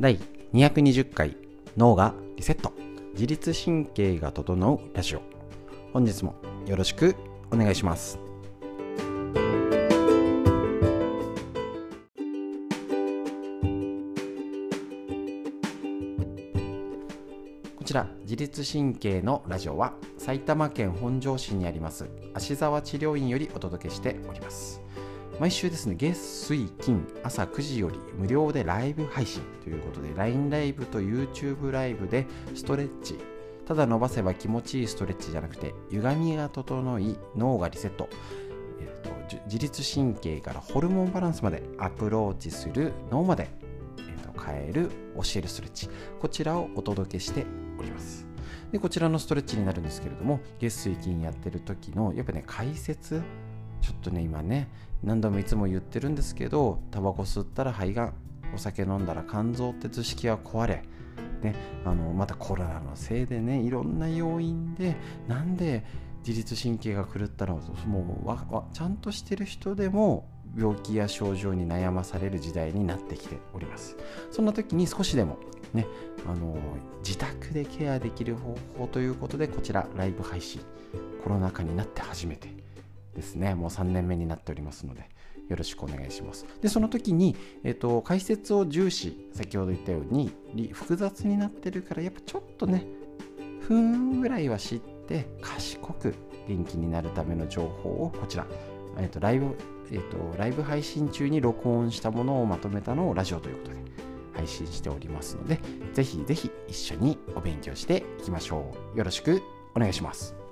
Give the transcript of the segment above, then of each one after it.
第220回脳がリセット。自律神経が整うラジオ。本日もよろしくお願いします。こちら自律神経のラジオは埼玉県本庄市にあります芦沢治療院よりお届けしております。毎週ですね月水金朝9時より無料でライブ配信ということで LINE ライブと YouTube ライブでストレッチ。ただ伸ばせば気持ちいいストレッチじゃなくて歪みが整い脳がリセット、えーと、自律神経からホルモンバランスまでアプローチする脳まで、えーと、と変える教えるストレッチ。こちらをお届けしております。でこちらのストレッチになるんですけれども月水金やってる時のやっぱね解説ちょっとね今ね何度もいつも言ってるんですけどタバコ吸ったら肺がんお酒飲んだら肝臓って図式は壊れね、あのまたコロナのせいでねいろんな要因でなんで自律神経が狂ったのもうわわちゃんとしてる人でも病気や症状に悩まされる時代になってきております。そんな時に少しでもねあの自宅でケアできる方法ということでこちらライブ配信コロナ禍になって初めてですね。もう3年目になっておりますのでよろしくお願いします。でその時に、えーと、解説を重視先ほど言ったように複雑になってるからやっぱちょっとねふんぐらいは知って賢く元気になるための情報をこちら、えーとライブえー、とライブ配信中に録音したものをまとめたのをラジオということで配信しておりますのでぜひぜひ一緒にお勉強していきましょう。よろしくお願いします。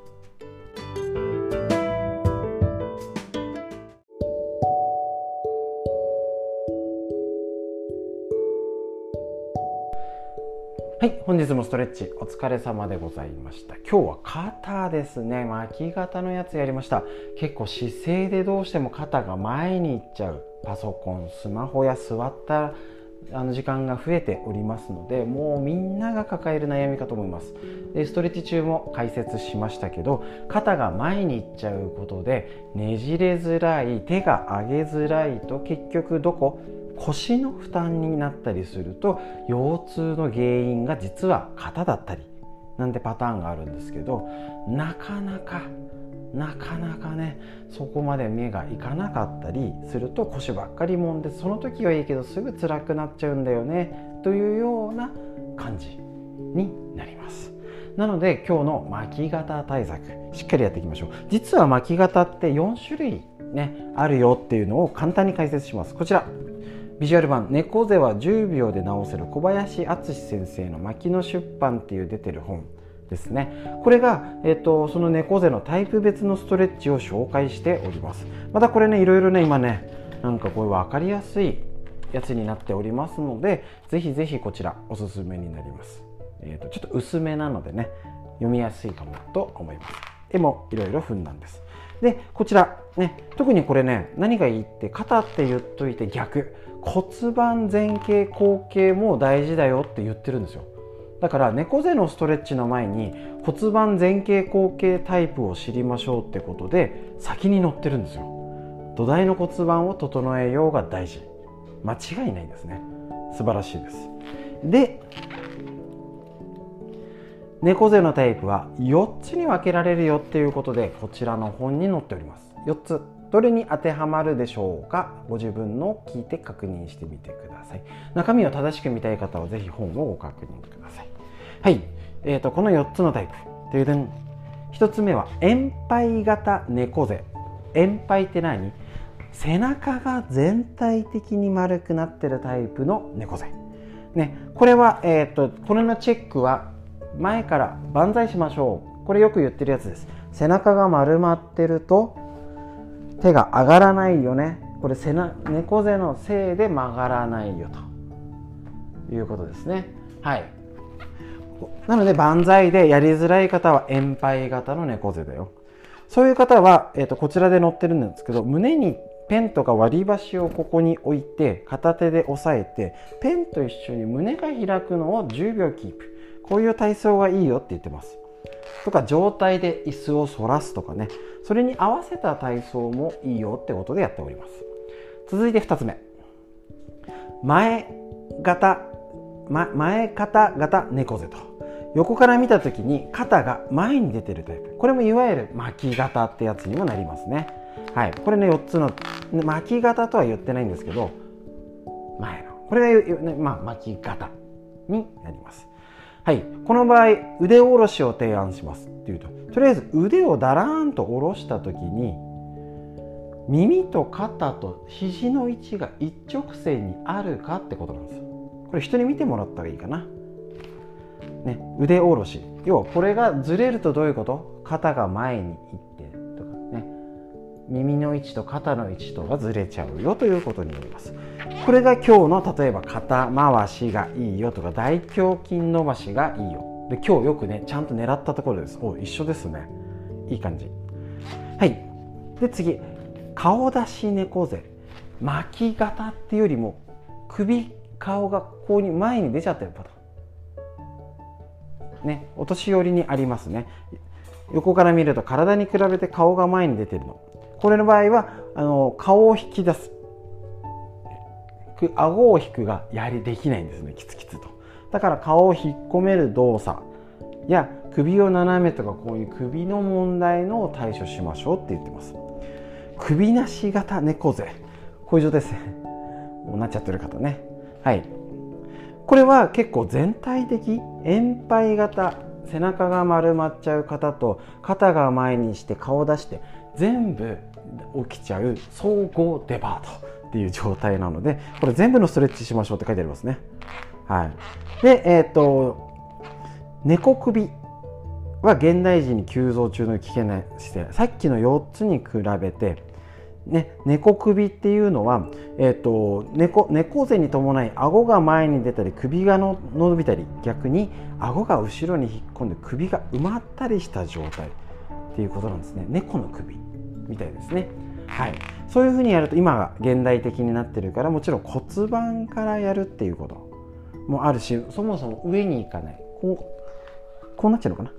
はい、本日もストレッチお疲れ様でございました。今日は肩ですね。巻き肩のやつやりました。結構姿勢でどうしても肩が前に行っちゃう。パソコン、スマホや座ったあの時間が増えておりますので、もうみんなが抱える悩みかと思います。でストレッチ中も解説しましたけど、肩が前に行っちゃうことでねじれづらい、手が上げづらいと結局どこ？腰の負担になったりすると腰痛の原因が実は肩だったりなんてパターンがあるんですけどなかなかなかなかねそこまで目がいかなかったりすると腰ばっかりもんでその時はいいけどすぐ辛くなっちゃうんだよねというような感じになります。なので今日の巻き肩対策しっかりやっていきましょう。実は巻き肩って4種類ねあるよっていうのを簡単に解説します。こちら。ビジュアル版「猫背は10秒で治せる小林敦先生の牧野出版」っていう出てる本ですね。これが、えーと、その猫背のタイプ別のストレッチを紹介しております。またこれねいろいろね今ねなんかこれ分かりやすいやつになっておりますのでぜひぜひこちらおすすめになります、えーと、ちょっと薄めなのでね読みやすいかもと思います。絵もいろいろ踏んだんです。でこちらね特にこれね何がいいって肩って言っといて逆。骨盤前傾後傾も大事だよって言ってるんですよ。だから猫背のストレッチの前に骨盤前傾後傾タイプを知りましょうってことで先に載ってるんですよ。土台の骨盤を整えようが大事。間違いないですね。素晴らしいです。で猫背のタイプは4つに分けられるよっていうことでこちらの本に載っております。4つ。どれに当てはまるでしょうか？ご自分の聞いて確認してみてください。中身を正しく見たい方はぜひ本をご確認ください。はい、えーと、この4つのタイプという点。1つ目は円杯型猫背。円杯って何？背中が全体的に丸くなってるタイプの猫背。ね、これは、えーと、とこれのチェックは前から万歳しましょう。これよく言ってるやつです。背中が丸まってると手が上がらないよね。これ背な猫背のせいで曲がらないよと。いうことですね。はい。なので万歳でやりづらい方は円杯型の猫背だよ。そういう方は、えーと、こちらで載ってるんですけど胸にペンとか割り箸をここに置いて片手で押さえてペンと一緒に胸が開くのを10秒キープ。こういう体操がいいよって言ってます。とか状態で椅子を反らすとかね。それに合わせた体操もいいよってことでやっております。続いて2つ目。前型ま、前肩型猫背と。横から見た時に肩が前に出てるタイプ。これもいわゆる巻き肩ってやつにもなりますね。はい。これね4つの巻き肩とは言ってないんですけど前の。これが、まあ、巻き肩になります。はい。この場合腕下ろしを提案しますっていうととりあえず腕をだらーんと下ろした時に耳と肩と肘の位置が一直線にあるかってことなんですこれ人に見てもらったらいいかな、ね、腕下ろし。要はこれがずれるとどういうこと？肩が前に行って耳の位置と肩の位置とがずれちゃうよということになります。これが今日の例えば肩回しがいいよとか大胸筋伸ばしがいいよ。で今日よくねちゃんと狙ったところです。お一緒ですね。いい感じ。はい。で次。顔出し猫背。巻き型っていうよりも首顔がこうに前に出ちゃってるパターン。ねお年寄りにありますね。横から見ると体に比べて顔が前に出てるの。これの場合はあの顔を引き出す。顎を引くがやはりできないんですねキツキツと。だから顔を引っ込める動作。や首を斜めとかこういう首の問題の対処しましょうって言ってます。首なし型猫背。こういう状態ですね。もうなっちゃってる方ね。はい。これは結構全体的円牌型背中が丸まっちゃう方と肩が前にして顔出して全部起きちゃう総合デパートっていう状態なのでこれ全部のストレッチしましょうって書いてありますね。はい。でえっ、と猫首は現代人に急増中の危険な姿勢。さっきの4つに比べてね、猫首っていうのは、えーと、猫猫背に伴い顎が前に出たり首がの伸びたり逆に顎が後ろに引っ込んで首が埋まったりした状態っていうことなんですね。猫の首。みたいですね。はい。そういうふうにやると今が現代的になってるからもちろん骨盤からやるっていうこと。もあるしそもそも上に行かない。こうこうなっちゃうのかな。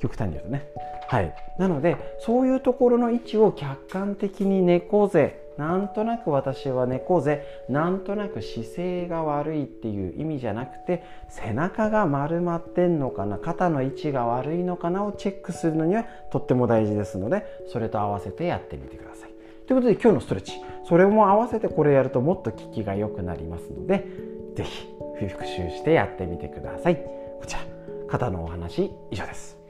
極端に言うとね。はい。なのでそういうところの位置を客観的に猫背なんとなく私は猫背なんとなく姿勢が悪いっていう意味じゃなくて背中が丸まってんのかな肩の位置が悪いのかなをチェックするのにはとっても大事ですのでそれと合わせてやってみてください。ということで今日のストレッチ。それも合わせてこれやるともっと効きが良くなりますので是非復習してやってみてください。こちら肩のお話以上です。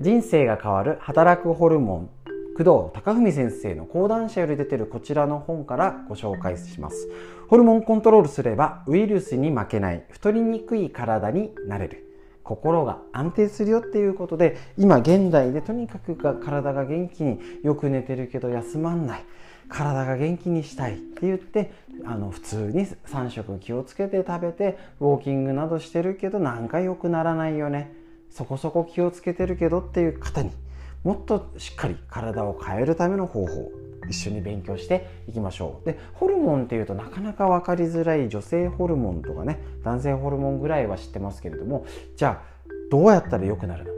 人生が変わる働くホルモン工藤貴文先生の講談社より出てるこちらの本からご紹介します。ホルモンコントロールすればウイルスに負けない太りにくい体になれる。心が安定するよっていうことで今現代でとにかく体が元気によく寝てるけど休まんない。体が元気にしたいって言ってあの普通に3食気をつけて食べてウォーキングなどしてるけどなんか良くならないよね。そこそこ気をつけてるけどっていう方にもっとしっかり体を変えるための方法一緒に勉強していきましょう。でホルモンっていうとなかなか分かりづらい女性ホルモンとかね男性ホルモンぐらいは知ってますけれどもじゃあどうやったら良くなるの？っ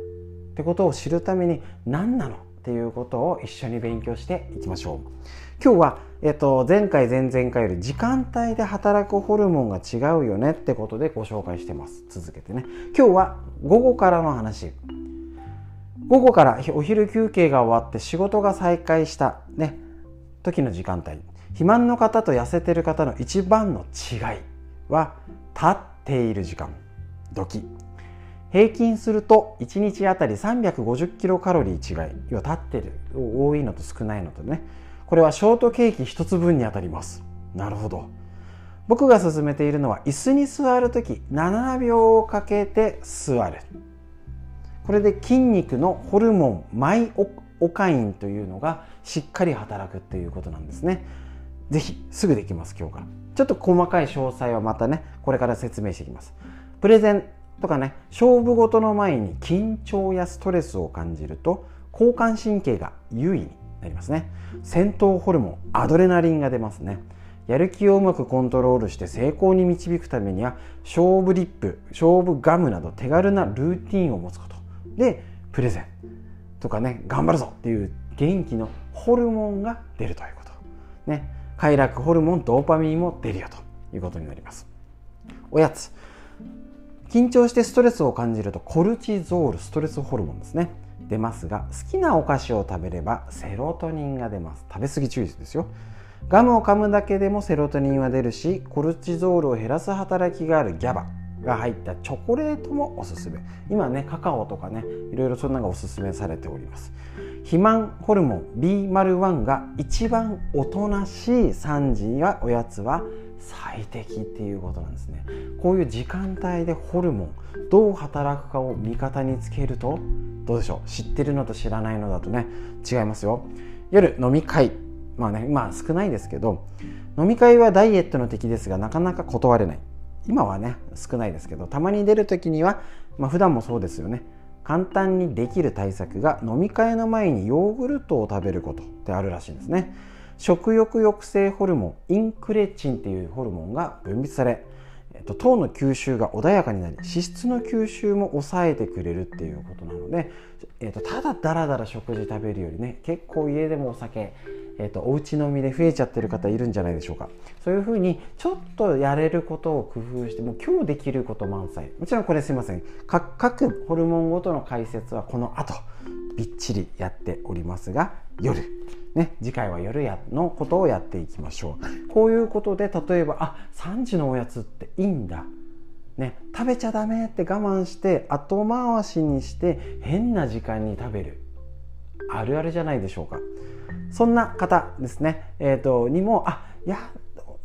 てことを知るために何なの？っていうことを一緒に勉強していきましょう。今日は、えっと、前回前々回より時間帯で働くホルモンが違うよねってことでご紹介してます。続けてね。今日は午後からの話。午後からお昼休憩が終わって仕事が再開したね。時の時間帯。肥満の方と痩せてる方の一番の違いは立っている時間。時平均すると1日あたり350キロカロリー違い。要は立ってる多いのと少ないのとね。これはショートケーキ1つ分にあたります。なるほど。僕が勧めているのは椅子に座る時7秒かけて座る。これで筋肉のホルモンマイオカインというのがしっかり働くっていうことなんですね。是非すぐできます今日から。ちょっと細かい詳細はまたねこれから説明していきます。プレゼンとかね勝負事の前に緊張やストレスを感じると交感神経が優位になりますね。戦闘ホルモンアドレナリンが出ますね。やる気をうまくコントロールして成功に導くためには勝負リップ勝負ガムなど手軽なルーティンを持つことでプレゼン。とかね頑張るぞっていう元気のホルモンが出るということ。ね。快楽ホルモンドーパミンも出るよということになります。おやつ。緊張してストレスを感じるとコルチゾールストレスホルモンですね。出ますが好きなお菓子を食べればセロトニンが出ます。食べ過ぎ注意ですよ。ガムを噛むだけでもセロトニンは出るしコルチゾールを減らす働きがあるギャバが入ったチョコレートもおすすめ。今ねカカオとかねいろいろそんなのがおすすめされております。肥満ホルモン B01 が一番おとなしい3時やおやつは最適っていうことなんですね。こういう時間帯でホルモンどう働くかを味方につけるとどうでしょう？知ってるのと知らないのだとね違いますよ。夜飲み会。まあねまあ少ないですけど飲み会はダイエットの敵ですがなかなか断れない。今はね少ないですけどたまに出る時にはまあ普段もそうですよね。簡単にできる対策が飲み会の前にヨーグルトを食べることってあるらしいんですね。食欲抑制ホルモンインクレチンっていうホルモンが分泌され、えっと、糖の吸収が穏やかになり脂質の吸収も抑えてくれるっていうことなので、えっと、ただだらだら食事食べるよりね結構家でもお酒えーと、お家飲みで増えちゃってる方いるんじゃないでしょうか。そういうふうにちょっとやれることを工夫してもう今日できること満載。もちろんこれすいません。各ホルモンごとの解説はこの後。びっちりやっておりますが夜。ね、次回は夜やのことをやっていきましょう。こういうことで例えばあ3時のおやつっていいんだ。ね、食べちゃダメって我慢して後回しにして変な時間に食べる。あるあるじゃないでしょうか。そんな方ですね、えーと、にもあいや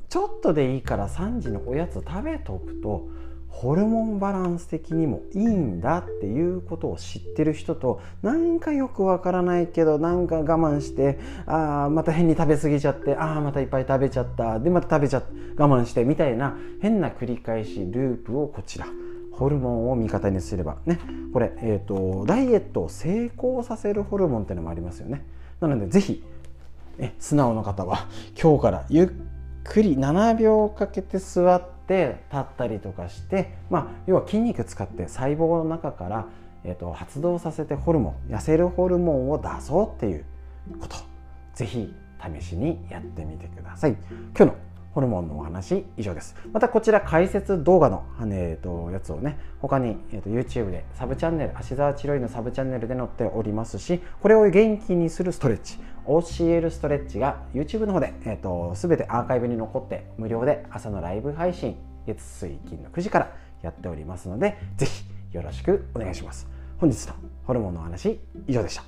ちょっとでいいから3時のおやつ食べとくとホルモンバランス的にもいいんだっていうことを知ってる人となんかよくわからないけどなんか我慢してああまた変に食べ過ぎちゃってああまたいっぱい食べちゃった。でまた食べちゃ我慢してみたいな変な繰り返しループをこちら。ホルモンを味方にすれば。ね。これ、えーと、ダイエットを成功させるホルモンっていうのもありますよね。なのでぜひえ素直の方は今日からゆっくり7秒かけて座って立ったりとかして、まあ、要は筋肉使って細胞の中から、えーと、発動させてホルモン痩せるホルモンを出そうっていうこと。是非試しにやってみてください。今日のホルモンのお話以上です。またこちら解説動画の、えーと、やつをね他に、えーと、YouTube でサブチャンネル芦沢千ロイのサブチャンネルで載っておりますしこれを元気にするストレッチ教えるストレッチが YouTube の方で、えーと、全てアーカイブに残って無料で朝のライブ配信月水金の9時からやっておりますのでぜひよろしくお願いします。本日のホルモンのお話以上でした。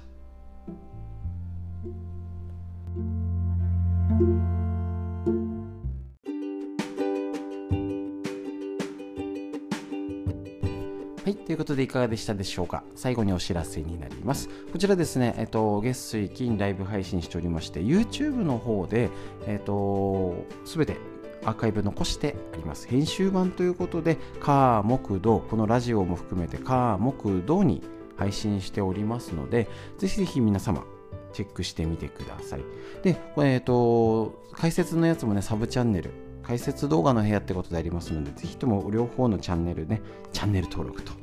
ということでいかがでしたでしょうか？最後にお知らせになります。こちらですね、えっと、月水金ライブ配信しておりまして、YouTube の方で、えっと、すべてアーカイブ残してあります。編集版ということで、火、木、土、このラジオも含めて火、木、土に配信しておりますので、ぜひぜひ皆様、チェックしてみてください。で、えっ、と、解説のやつもね、サブチャンネル、解説動画の部屋ってことでありますので、ぜひとも両方のチャンネルね、チャンネル登録と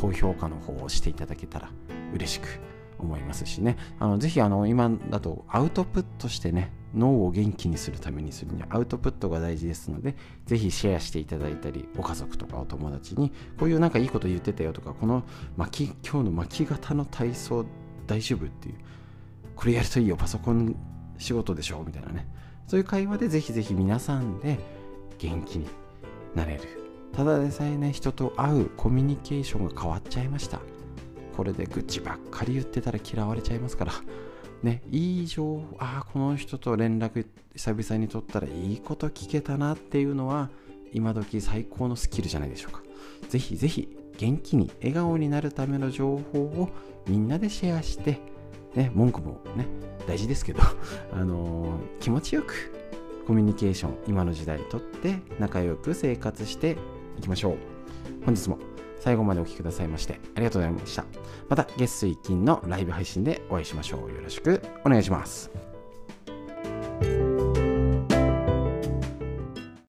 高評価の方をしていただけたら嬉しく思いますしね、あのぜひあの今だとアウトプットしてね、脳を元気にするためにするにはアウトプットが大事ですので、ぜひシェアしていただいたり、ご家族とかお友達に、こういうなんかいいこと言ってたよとか、この巻き今日の巻き型の体操大丈夫っていう、これやるといいよ、パソコン仕事でしょみたいなね。そういう会話でぜひぜひ皆さんで元気になれるただでさえね人と会うコミュニケーションが変わっちゃいました。これで愚痴ばっかり言ってたら嫌われちゃいますから。ねいい情報ああこの人と連絡久々に取ったらいいこと聞けたなっていうのは今時最高のスキルじゃないでしょうか。ぜひぜひ元気に笑顔になるための情報をみんなでシェアしてね、文句もね、大事ですけど、あのー、気持ちよくコミュニケーション、今の時代とって仲良く生活していきましょう。本日も最後までお聴きくださいましてありがとうございました。また月水金のライブ配信でお会いしましょう。よろしくお願いします。